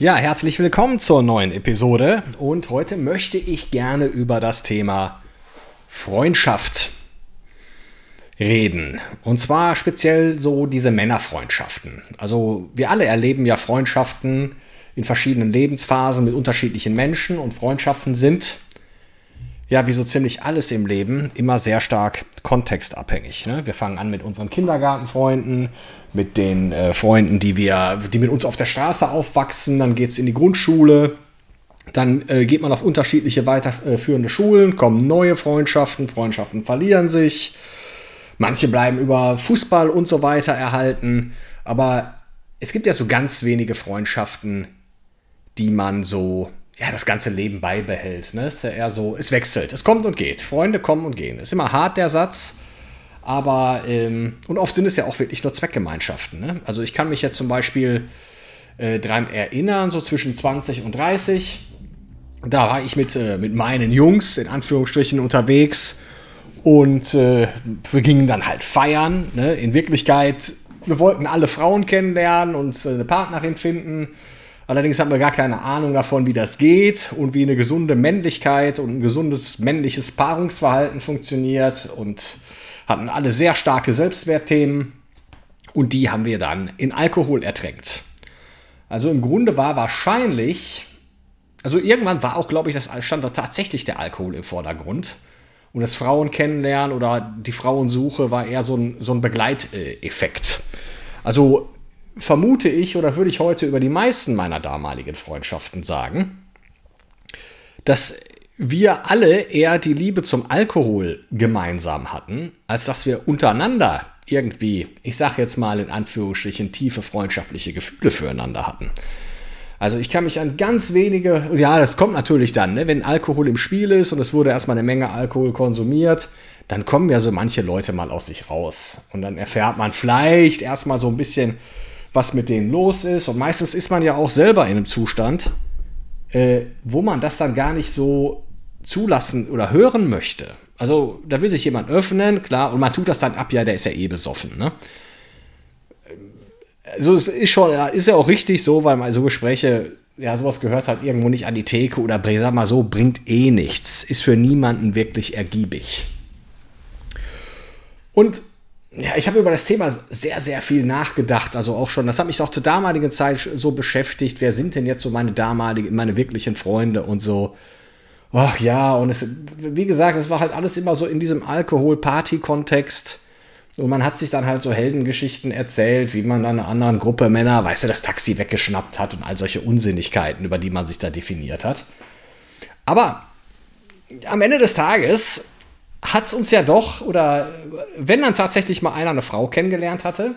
Ja, herzlich willkommen zur neuen Episode und heute möchte ich gerne über das Thema Freundschaft reden. Und zwar speziell so diese Männerfreundschaften. Also wir alle erleben ja Freundschaften in verschiedenen Lebensphasen mit unterschiedlichen Menschen und Freundschaften sind ja, wie so ziemlich alles im Leben, immer sehr stark kontextabhängig. Ne? Wir fangen an mit unseren Kindergartenfreunden, mit den äh, Freunden, die wir, die mit uns auf der Straße aufwachsen, dann geht es in die Grundschule, dann äh, geht man auf unterschiedliche weiterführende Schulen, kommen neue Freundschaften, Freundschaften verlieren sich, manche bleiben über Fußball und so weiter erhalten, aber es gibt ja so ganz wenige Freundschaften, die man so ja, das ganze Leben beibehält. Ne? Ist ja eher so, es wechselt, es kommt und geht. Freunde kommen und gehen. Ist immer hart der Satz, aber ähm, und oft sind es ja auch wirklich nur Zweckgemeinschaften. Ne? Also ich kann mich jetzt zum Beispiel äh, daran erinnern, so zwischen 20 und 30. Da war ich mit, äh, mit meinen Jungs in Anführungsstrichen unterwegs und äh, wir gingen dann halt feiern. Ne? In Wirklichkeit, wir wollten alle Frauen kennenlernen und äh, eine Partnerin finden Allerdings haben wir gar keine Ahnung davon, wie das geht und wie eine gesunde Männlichkeit und ein gesundes männliches Paarungsverhalten funktioniert und hatten alle sehr starke Selbstwertthemen und die haben wir dann in Alkohol ertränkt. Also im Grunde war wahrscheinlich, also irgendwann war auch, glaube ich, das stand da tatsächlich der Alkohol im Vordergrund. Und das Frauen kennenlernen oder die Frauensuche war eher so ein, so ein Begleiteffekt. Also vermute ich oder würde ich heute über die meisten meiner damaligen Freundschaften sagen, dass wir alle eher die Liebe zum Alkohol gemeinsam hatten, als dass wir untereinander irgendwie, ich sage jetzt mal in Anführungsstrichen, tiefe freundschaftliche Gefühle füreinander hatten. Also ich kann mich an ganz wenige, ja, das kommt natürlich dann, ne, wenn Alkohol im Spiel ist und es wurde erstmal eine Menge Alkohol konsumiert, dann kommen ja so manche Leute mal aus sich raus. Und dann erfährt man vielleicht erstmal so ein bisschen, was mit denen los ist. Und meistens ist man ja auch selber in einem Zustand, äh, wo man das dann gar nicht so zulassen oder hören möchte. Also da will sich jemand öffnen, klar, und man tut das dann ab, ja, der ist ja eh besoffen. Ne? Also es ist schon, ist ja auch richtig so, weil man so Gespräche, ja, sowas gehört halt irgendwo nicht an die Theke oder sag mal so, bringt eh nichts. Ist für niemanden wirklich ergiebig. Und ja, ich habe über das Thema sehr, sehr viel nachgedacht. Also auch schon, das hat mich auch zur damaligen Zeit so beschäftigt. Wer sind denn jetzt so meine damaligen, meine wirklichen Freunde und so? Ach ja, und es, wie gesagt, es war halt alles immer so in diesem Alkohol-Party-Kontext. Und man hat sich dann halt so Heldengeschichten erzählt, wie man dann einer anderen Gruppe Männer, weißt du, das Taxi weggeschnappt hat und all solche Unsinnigkeiten, über die man sich da definiert hat. Aber am Ende des Tages hat es uns ja doch, oder wenn dann tatsächlich mal einer eine Frau kennengelernt hatte,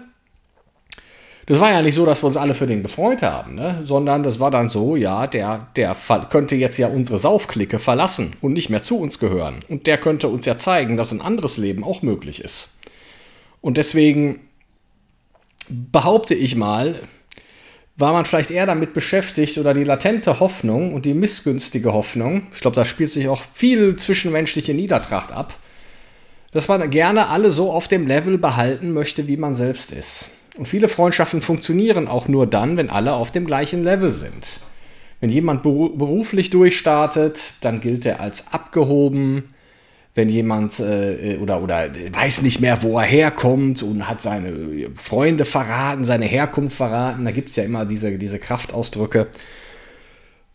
das war ja nicht so, dass wir uns alle für den gefreut haben, ne? sondern das war dann so, ja, der, der könnte jetzt ja unsere Saufklicke verlassen und nicht mehr zu uns gehören. Und der könnte uns ja zeigen, dass ein anderes Leben auch möglich ist. Und deswegen behaupte ich mal, war man vielleicht eher damit beschäftigt oder die latente Hoffnung und die missgünstige Hoffnung, ich glaube, da spielt sich auch viel zwischenmenschliche Niedertracht ab, dass man gerne alle so auf dem Level behalten möchte, wie man selbst ist. Und viele Freundschaften funktionieren auch nur dann, wenn alle auf dem gleichen Level sind. Wenn jemand beruflich durchstartet, dann gilt er als abgehoben wenn jemand äh, oder, oder weiß nicht mehr, wo er herkommt und hat seine Freunde verraten, seine Herkunft verraten. Da gibt es ja immer diese, diese Kraftausdrücke.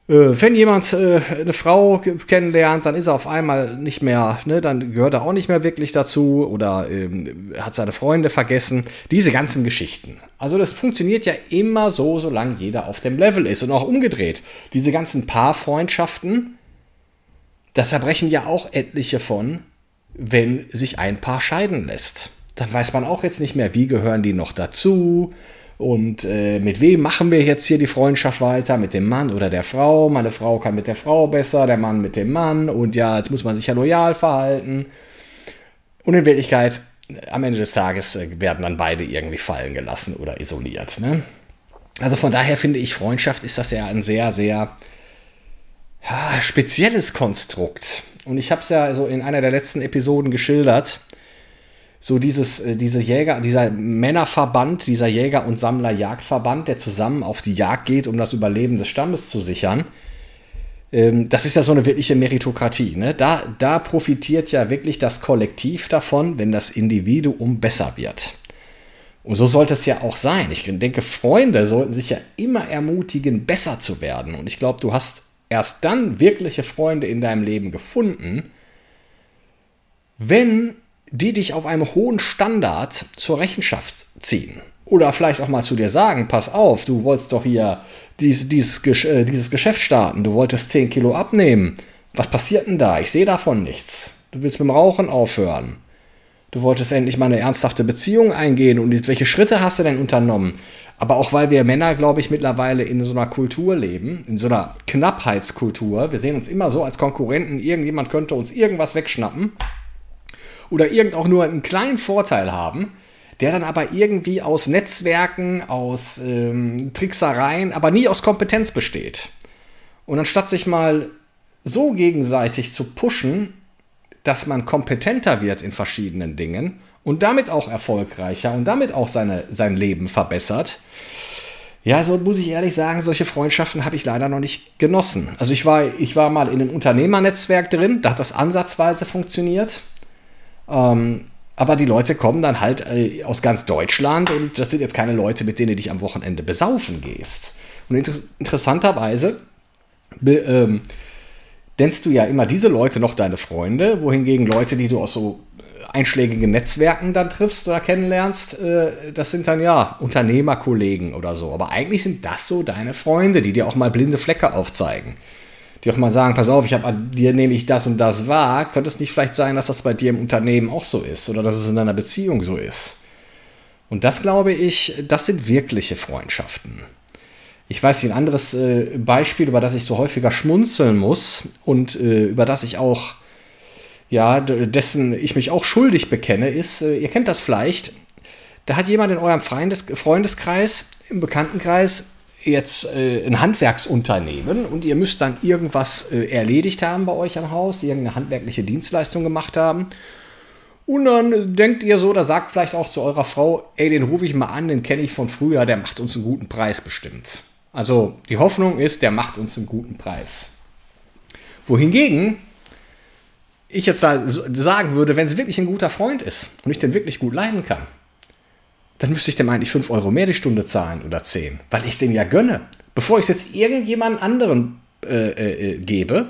Äh, wenn jemand äh, eine Frau kennenlernt, dann ist er auf einmal nicht mehr, ne, dann gehört er auch nicht mehr wirklich dazu oder ähm, hat seine Freunde vergessen. Diese ganzen Geschichten. Also das funktioniert ja immer so, solange jeder auf dem Level ist und auch umgedreht. Diese ganzen Paarfreundschaften, da zerbrechen ja auch etliche von, wenn sich ein Paar scheiden lässt. Dann weiß man auch jetzt nicht mehr, wie gehören die noch dazu Und äh, mit wem machen wir jetzt hier die Freundschaft weiter? Mit dem Mann oder der Frau? Meine Frau kann mit der Frau besser, der Mann mit dem Mann. Und ja, jetzt muss man sich ja loyal verhalten. Und in Wirklichkeit, am Ende des Tages äh, werden dann beide irgendwie fallen gelassen oder isoliert. Ne? Also von daher finde ich, Freundschaft ist das ja ein sehr, sehr ja, spezielles Konstrukt. Und ich habe es ja so in einer der letzten Episoden geschildert so dieses, äh, diese Jäger, dieser Männerverband, dieser Jäger- und Sammler-Jagdverband, der zusammen auf die Jagd geht, um das Überleben des Stammes zu sichern. Ähm, das ist ja so eine wirkliche Meritokratie. Ne? Da, da profitiert ja wirklich das Kollektiv davon, wenn das Individuum besser wird. Und so sollte es ja auch sein. Ich denke, Freunde sollten sich ja immer ermutigen, besser zu werden. Und ich glaube, du hast erst dann wirkliche Freunde in deinem Leben gefunden, wenn die dich auf einem hohen Standard zur Rechenschaft ziehen. Oder vielleicht auch mal zu dir sagen, pass auf, du wolltest doch hier dies, dieses, äh, dieses Geschäft starten, du wolltest 10 Kilo abnehmen. Was passiert denn da? Ich sehe davon nichts. Du willst mit dem Rauchen aufhören. Du wolltest endlich mal eine ernsthafte Beziehung eingehen und welche Schritte hast du denn unternommen? Aber auch weil wir Männer, glaube ich, mittlerweile in so einer Kultur leben, in so einer Knappheitskultur. Wir sehen uns immer so als Konkurrenten, irgendjemand könnte uns irgendwas wegschnappen oder irgend auch nur einen kleinen Vorteil haben, der dann aber irgendwie aus Netzwerken, aus ähm, Tricksereien, aber nie aus Kompetenz besteht. Und anstatt sich mal so gegenseitig zu pushen, dass man kompetenter wird in verschiedenen Dingen und damit auch erfolgreicher und damit auch seine, sein Leben verbessert, ja, so muss ich ehrlich sagen, solche Freundschaften habe ich leider noch nicht genossen. Also ich war, ich war mal in einem Unternehmernetzwerk drin, da hat das ansatzweise funktioniert. Ähm, aber die Leute kommen dann halt äh, aus ganz Deutschland und das sind jetzt keine Leute, mit denen du dich am Wochenende besaufen gehst. Und inter interessanterweise be, ähm, nennst du ja immer diese Leute noch deine Freunde, wohingegen Leute, die du aus so äh, einschlägigen Netzwerken dann triffst oder kennenlernst, äh, das sind dann ja Unternehmerkollegen oder so. Aber eigentlich sind das so deine Freunde, die dir auch mal blinde Flecke aufzeigen die auch mal sagen, pass auf, ich habe an dir nehme ich das und das wahr, könnte es nicht vielleicht sein, dass das bei dir im Unternehmen auch so ist oder dass es in deiner Beziehung so ist. Und das glaube ich, das sind wirkliche Freundschaften. Ich weiß nicht, ein anderes äh, Beispiel, über das ich so häufiger schmunzeln muss und äh, über das ich auch, ja, dessen ich mich auch schuldig bekenne, ist, äh, ihr kennt das vielleicht, da hat jemand in eurem Freundes Freundeskreis, im Bekanntenkreis, jetzt äh, ein Handwerksunternehmen und ihr müsst dann irgendwas äh, erledigt haben bei euch am Haus, irgendeine handwerkliche Dienstleistung gemacht haben. Und dann denkt ihr so, da sagt vielleicht auch zu eurer Frau, ey, den rufe ich mal an, den kenne ich von früher, der macht uns einen guten Preis bestimmt. Also die Hoffnung ist, der macht uns einen guten Preis. Wohingegen ich jetzt sagen würde, wenn es wirklich ein guter Freund ist und ich den wirklich gut leiden kann, dann müsste ich dem eigentlich 5 Euro mehr die Stunde zahlen oder 10, weil ich es dem ja gönne. Bevor ich es jetzt irgendjemand anderen äh, äh, gebe,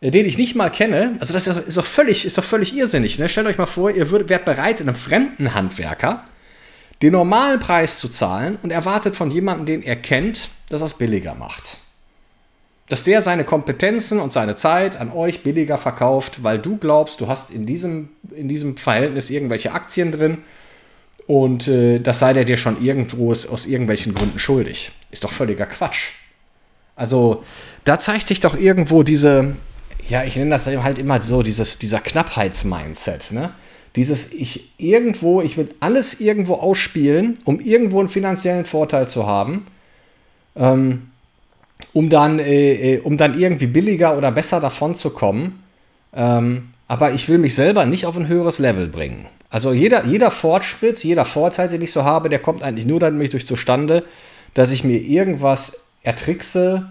äh, den ich nicht mal kenne, also das ist doch völlig, völlig irrsinnig. Ne? Stellt euch mal vor, ihr würdet, wärt bereit, einem fremden Handwerker den normalen Preis zu zahlen und erwartet von jemandem, den er kennt, dass er es billiger macht. Dass der seine Kompetenzen und seine Zeit an euch billiger verkauft, weil du glaubst, du hast in diesem, in diesem Verhältnis irgendwelche Aktien drin und äh, das sei der dir schon irgendwo aus irgendwelchen Gründen schuldig. Ist doch völliger Quatsch. Also, da zeigt sich doch irgendwo diese, ja, ich nenne das halt immer so, dieses, dieser Knappheitsmindset, ne? Dieses, ich irgendwo, ich will alles irgendwo ausspielen, um irgendwo einen finanziellen Vorteil zu haben, ähm, um, dann, äh, äh um dann irgendwie billiger oder besser davon zu kommen. Ähm, aber ich will mich selber nicht auf ein höheres Level bringen. Also jeder, jeder Fortschritt, jeder Vorteil, den ich so habe, der kommt eigentlich nur dadurch durch zustande, dass ich mir irgendwas ertrickse,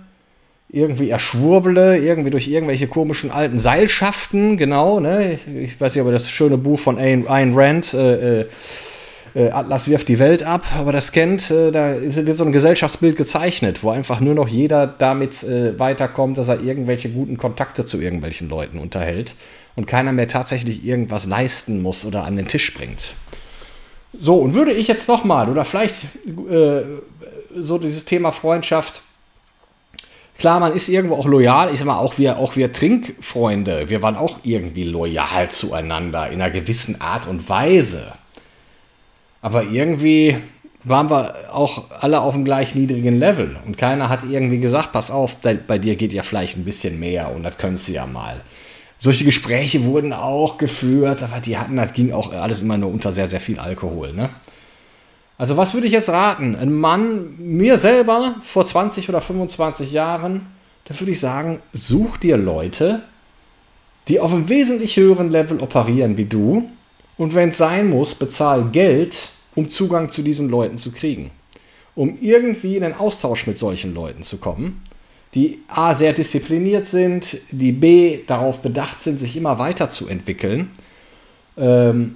irgendwie erschwurble, irgendwie durch irgendwelche komischen alten Seilschaften, genau, ne? Ich weiß nicht, ob das schöne Buch von Ayn, Rand, äh, äh, Atlas wirft die Welt ab, aber das kennt, äh, da wird so ein Gesellschaftsbild gezeichnet, wo einfach nur noch jeder damit äh, weiterkommt, dass er irgendwelche guten Kontakte zu irgendwelchen Leuten unterhält und keiner mehr tatsächlich irgendwas leisten muss oder an den Tisch bringt. So, und würde ich jetzt nochmal, oder vielleicht äh, so dieses Thema Freundschaft, klar, man ist irgendwo auch loyal, ich sag mal, auch wir, auch wir Trinkfreunde, wir waren auch irgendwie loyal zueinander in einer gewissen Art und Weise. Aber irgendwie waren wir auch alle auf dem gleich niedrigen Level. Und keiner hat irgendwie gesagt, pass auf, bei dir geht ja vielleicht ein bisschen mehr und das könntest du ja mal. Solche Gespräche wurden auch geführt, aber die hatten, das ging auch alles immer nur unter sehr, sehr viel Alkohol. Ne? Also was würde ich jetzt raten? Ein Mann, mir selber vor 20 oder 25 Jahren, da würde ich sagen, such dir Leute, die auf einem wesentlich höheren Level operieren wie du. Und wenn es sein muss, bezahl Geld, um Zugang zu diesen Leuten zu kriegen. Um irgendwie in den Austausch mit solchen Leuten zu kommen, die A sehr diszipliniert sind, die B darauf bedacht sind, sich immer weiterzuentwickeln. Ähm,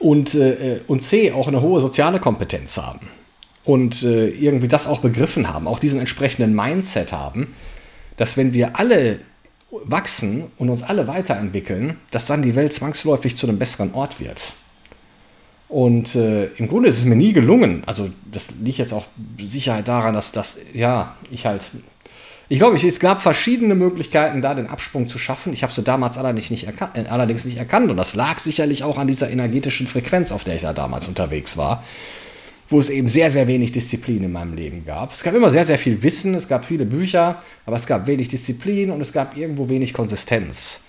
und, äh, und C auch eine hohe soziale Kompetenz haben und äh, irgendwie das auch begriffen haben, auch diesen entsprechenden Mindset haben, dass wenn wir alle wachsen und uns alle weiterentwickeln, dass dann die Welt zwangsläufig zu einem besseren Ort wird. Und äh, im Grunde ist es mir nie gelungen. Also das liegt jetzt auch Sicherheit daran, dass das, ja, ich halt. Ich glaube, es gab verschiedene Möglichkeiten, da den Absprung zu schaffen. Ich habe sie damals allerdings nicht, erkannt, äh, allerdings nicht erkannt. Und das lag sicherlich auch an dieser energetischen Frequenz, auf der ich da damals unterwegs war wo es eben sehr, sehr wenig Disziplin in meinem Leben gab. Es gab immer sehr, sehr viel Wissen, es gab viele Bücher, aber es gab wenig Disziplin und es gab irgendwo wenig Konsistenz.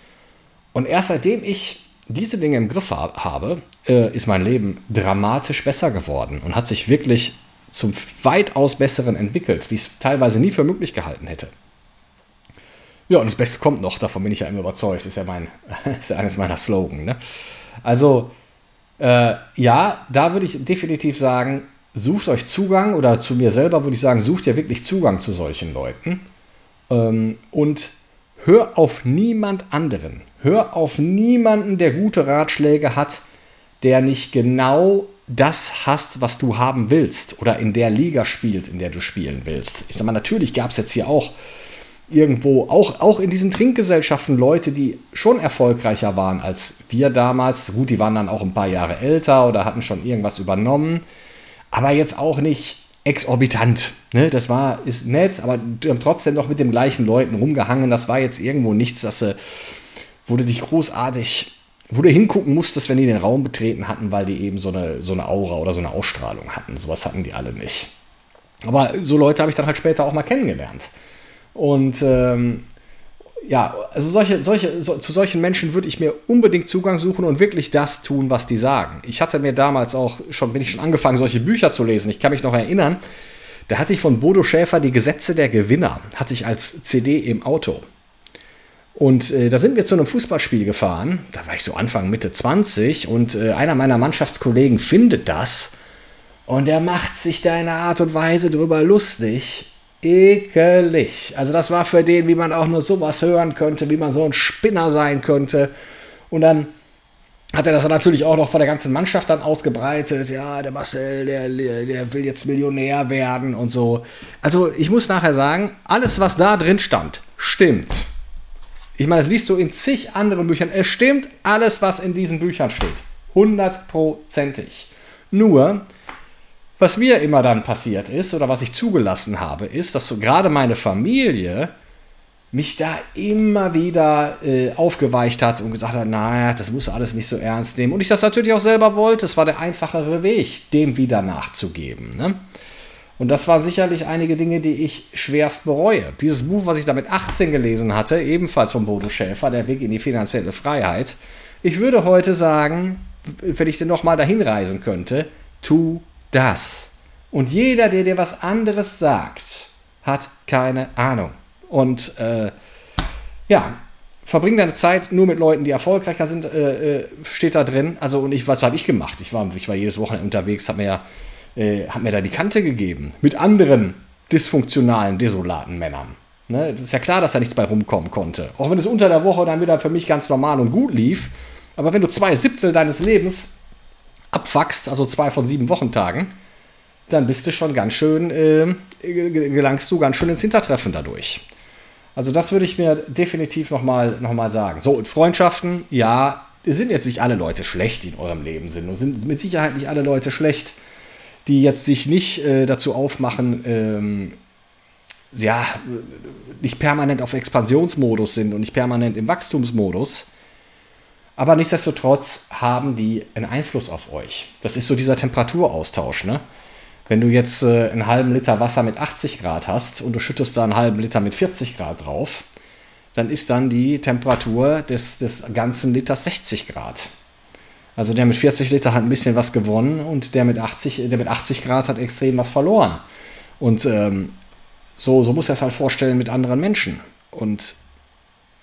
Und erst seitdem ich diese Dinge im Griff habe, äh, ist mein Leben dramatisch besser geworden und hat sich wirklich zum weitaus Besseren entwickelt, wie ich es teilweise nie für möglich gehalten hätte. Ja, und das Beste kommt noch, davon bin ich ja immer überzeugt, ist ja, mein, ist ja eines meiner Slogan. Ne? Also, äh, ja, da würde ich definitiv sagen, sucht euch Zugang oder zu mir selber würde ich sagen, sucht ja wirklich Zugang zu solchen Leuten ähm, und hör auf niemand anderen. Hör auf niemanden, der gute Ratschläge hat, der nicht genau das hast, was du haben willst oder in der Liga spielt, in der du spielen willst. Ich sag mal, natürlich gab es jetzt hier auch irgendwo, auch, auch in diesen Trinkgesellschaften, Leute, die schon erfolgreicher waren als wir damals. Gut, die waren dann auch ein paar Jahre älter oder hatten schon irgendwas übernommen, aber jetzt auch nicht exorbitant. Ne? Das war, ist nett, aber trotzdem noch mit den gleichen Leuten rumgehangen. Das war jetzt irgendwo nichts, dass sie, du dich großartig, wo du hingucken musstest, wenn die den Raum betreten hatten, weil die eben so eine, so eine Aura oder so eine Ausstrahlung hatten. Sowas hatten die alle nicht. Aber so Leute habe ich dann halt später auch mal kennengelernt. Und ähm, ja, also solche, solche, so, zu solchen Menschen würde ich mir unbedingt Zugang suchen und wirklich das tun, was die sagen. Ich hatte mir damals auch schon, bin ich schon angefangen, solche Bücher zu lesen. Ich kann mich noch erinnern, da hatte ich von Bodo Schäfer die Gesetze der Gewinner, hatte ich als CD im Auto. Und äh, da sind wir zu einem Fußballspiel gefahren. Da war ich so Anfang, Mitte 20 und äh, einer meiner Mannschaftskollegen findet das und er macht sich da in einer Art und Weise drüber lustig ekelig. Also das war für den, wie man auch nur sowas hören könnte, wie man so ein Spinner sein könnte. Und dann hat er das natürlich auch noch vor der ganzen Mannschaft dann ausgebreitet. Ja, der Marcel, der, der will jetzt Millionär werden und so. Also ich muss nachher sagen, alles, was da drin stand, stimmt. Ich meine, das liest du in zig anderen Büchern. Es stimmt alles, was in diesen Büchern steht. Hundertprozentig. Nur, was mir immer dann passiert ist oder was ich zugelassen habe, ist, dass so gerade meine Familie mich da immer wieder äh, aufgeweicht hat und gesagt hat, naja, das muss alles nicht so ernst nehmen. Und ich das natürlich auch selber wollte. Es war der einfachere Weg, dem wieder nachzugeben. Ne? Und das waren sicherlich einige Dinge, die ich schwerst bereue. Dieses Buch, was ich da mit 18 gelesen hatte, ebenfalls von Bodo Schäfer, Der Weg in die finanzielle Freiheit. Ich würde heute sagen, wenn ich denn nochmal dahin reisen könnte, tu das. Und jeder, der dir was anderes sagt, hat keine Ahnung. Und äh, ja, verbring deine Zeit nur mit Leuten, die erfolgreicher sind, äh, äh, steht da drin. Also, und ich, was habe ich gemacht? Ich war, ich war jedes Wochenende unterwegs, habe mir, äh, hab mir da die Kante gegeben. Mit anderen dysfunktionalen, desolaten Männern. Ne? ist ja klar, dass da nichts bei rumkommen konnte. Auch wenn es unter der Woche dann wieder für mich ganz normal und gut lief. Aber wenn du zwei Siebtel deines Lebens abfuckst, also zwei von sieben Wochentagen, dann bist du schon ganz schön, äh, gelangst du ganz schön ins Hintertreffen dadurch. Also das würde ich mir definitiv nochmal noch mal sagen. So, und Freundschaften, ja, sind jetzt nicht alle Leute schlecht, die in eurem Leben sind. Und sind mit Sicherheit nicht alle Leute schlecht, die jetzt sich nicht äh, dazu aufmachen, ähm, ja, nicht permanent auf Expansionsmodus sind und nicht permanent im Wachstumsmodus. Aber nichtsdestotrotz haben die einen Einfluss auf euch. Das ist so dieser Temperaturaustausch. Ne? Wenn du jetzt äh, einen halben Liter Wasser mit 80 Grad hast und du schüttest da einen halben Liter mit 40 Grad drauf, dann ist dann die Temperatur des, des ganzen Liters 60 Grad. Also der mit 40 Liter hat ein bisschen was gewonnen und der mit 80, der mit 80 Grad hat extrem was verloren. Und ähm, so, so muss er es halt vorstellen mit anderen Menschen. Und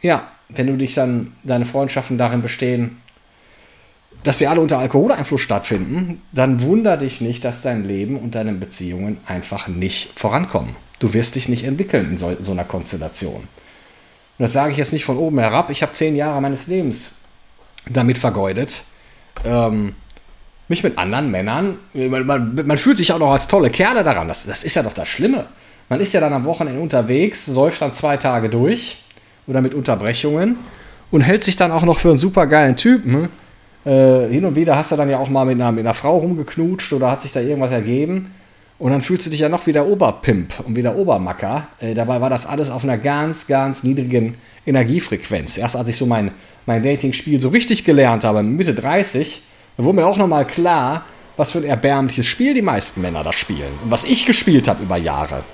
ja, wenn du dich dann, deine Freundschaften darin bestehen, dass sie alle unter Alkoholeinfluss stattfinden, dann wunder dich nicht, dass dein Leben und deine Beziehungen einfach nicht vorankommen. Du wirst dich nicht entwickeln in so, in so einer Konstellation. Und das sage ich jetzt nicht von oben herab. Ich habe zehn Jahre meines Lebens damit vergeudet, ähm, mich mit anderen Männern, man, man, man, fühlt sich auch noch als tolle Kerle daran. Das, das ist ja doch das Schlimme. Man ist ja dann am Wochenende unterwegs, säuft dann zwei Tage durch oder mit Unterbrechungen und hält sich dann auch noch für einen super geilen Typen. Äh, hin und wieder hast du dann ja auch mal mit einer, mit einer Frau rumgeknutscht oder hat sich da irgendwas ergeben. Und dann fühlst du dich ja noch wie der Oberpimp und wie der Obermacker. Äh, dabei war das alles auf einer ganz, ganz niedrigen Energiefrequenz. Erst als ich so mein, mein Dating-Spiel so richtig gelernt habe, Mitte 30, wurde mir auch nochmal klar, was für ein erbärmliches Spiel die meisten Männer da spielen. Und was ich gespielt habe über Jahre.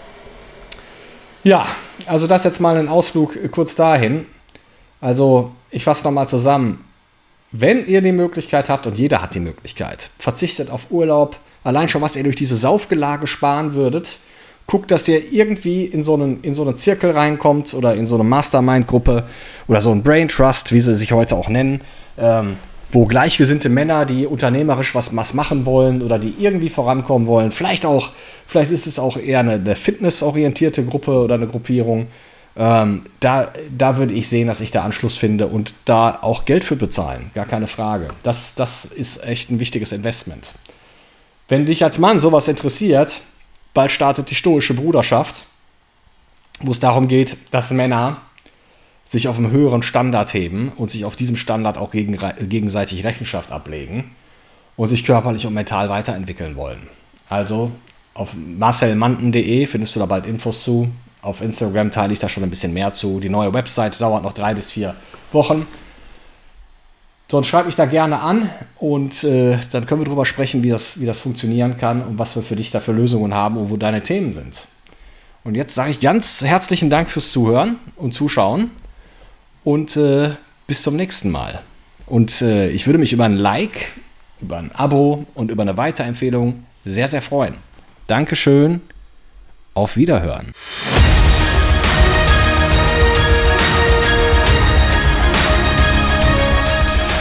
Ja, also das jetzt mal ein Ausflug kurz dahin. Also, ich fasse nochmal zusammen. Wenn ihr die Möglichkeit habt, und jeder hat die Möglichkeit, verzichtet auf Urlaub, allein schon, was ihr durch diese Saufgelage sparen würdet, guckt, dass ihr irgendwie in so einen, in so einen Zirkel reinkommt oder in so eine Mastermind-Gruppe oder so ein Brain Trust, wie sie sich heute auch nennen, ähm, wo gleichgesinnte Männer, die unternehmerisch was, was machen wollen oder die irgendwie vorankommen wollen, vielleicht auch, vielleicht ist es auch eher eine, eine fitnessorientierte Gruppe oder eine Gruppierung, ähm, da, da würde ich sehen, dass ich da Anschluss finde und da auch Geld für bezahlen, gar keine Frage. Das, das ist echt ein wichtiges Investment. Wenn dich als Mann sowas interessiert, bald startet die stoische Bruderschaft, wo es darum geht, dass Männer sich auf einem höheren Standard heben und sich auf diesem Standard auch gegen, gegenseitig Rechenschaft ablegen und sich körperlich und mental weiterentwickeln wollen. Also auf marcelmanten.de findest du da bald Infos zu. Auf Instagram teile ich da schon ein bisschen mehr zu. Die neue Website dauert noch drei bis vier Wochen. Sonst schreib mich da gerne an und äh, dann können wir darüber sprechen, wie das, wie das funktionieren kann und was wir für dich da für Lösungen haben und wo deine Themen sind. Und jetzt sage ich ganz herzlichen Dank fürs Zuhören und Zuschauen und äh, bis zum nächsten Mal. Und äh, ich würde mich über ein Like, über ein Abo und über eine Weiterempfehlung sehr, sehr freuen. Dankeschön, auf Wiederhören.